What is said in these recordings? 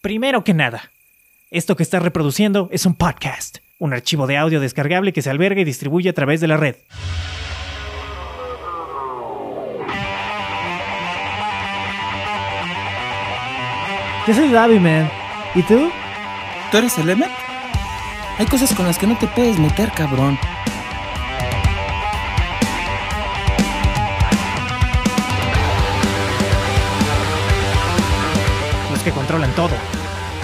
Primero que nada, esto que estás reproduciendo es un podcast, un archivo de audio descargable que se alberga y distribuye a través de la red. Yo soy Gaby, man. ¿Y tú? ¿Tú eres el M? Hay cosas con las que no te puedes meter, cabrón. Que controlan todo.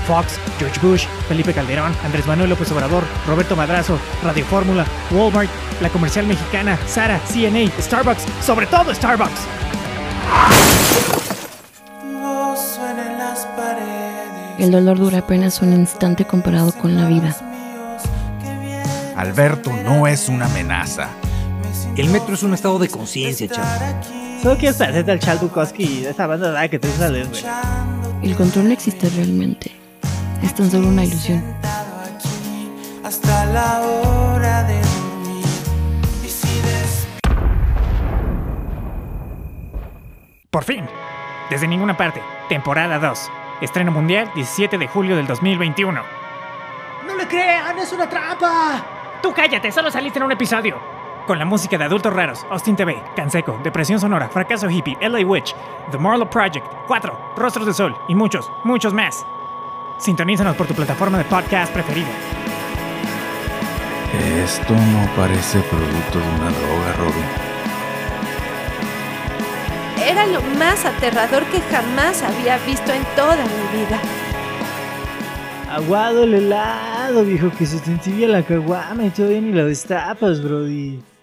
Fox, George Bush, Felipe Calderón, Andrés Manuel López Obrador, Roberto Madrazo, Radio Fórmula, Walmart, la comercial mexicana, Sara, CNA, Starbucks, sobre todo Starbucks. El dolor dura apenas un instante comparado con la vida. Alberto no es una amenaza. El metro es un estado de conciencia, chaval. Solo quiero saber del Chad Bukowski de esa banda de que te sales, güey. El control no existe realmente. Es tan solo una ilusión. hasta la hora de dormir. Y si des- Por fin, desde ninguna parte, temporada 2. Estreno mundial 17 de julio del 2021. ¡No le crean! ¡Es una trampa! Tú cállate, solo saliste en un episodio. Con la música de Adultos Raros, Austin TV, Canseco, Depresión Sonora, Fracaso Hippie, LA Witch, The Marlowe Project, 4, Rostros de Sol y muchos, muchos más. Sintonízanos por tu plataforma de podcast preferida. Esto no parece producto de una droga, Robin. Era lo más aterrador que jamás había visto en toda mi vida. Aguado el helado, viejo, que se te entibia la caguama y todavía ni la destapas, brody.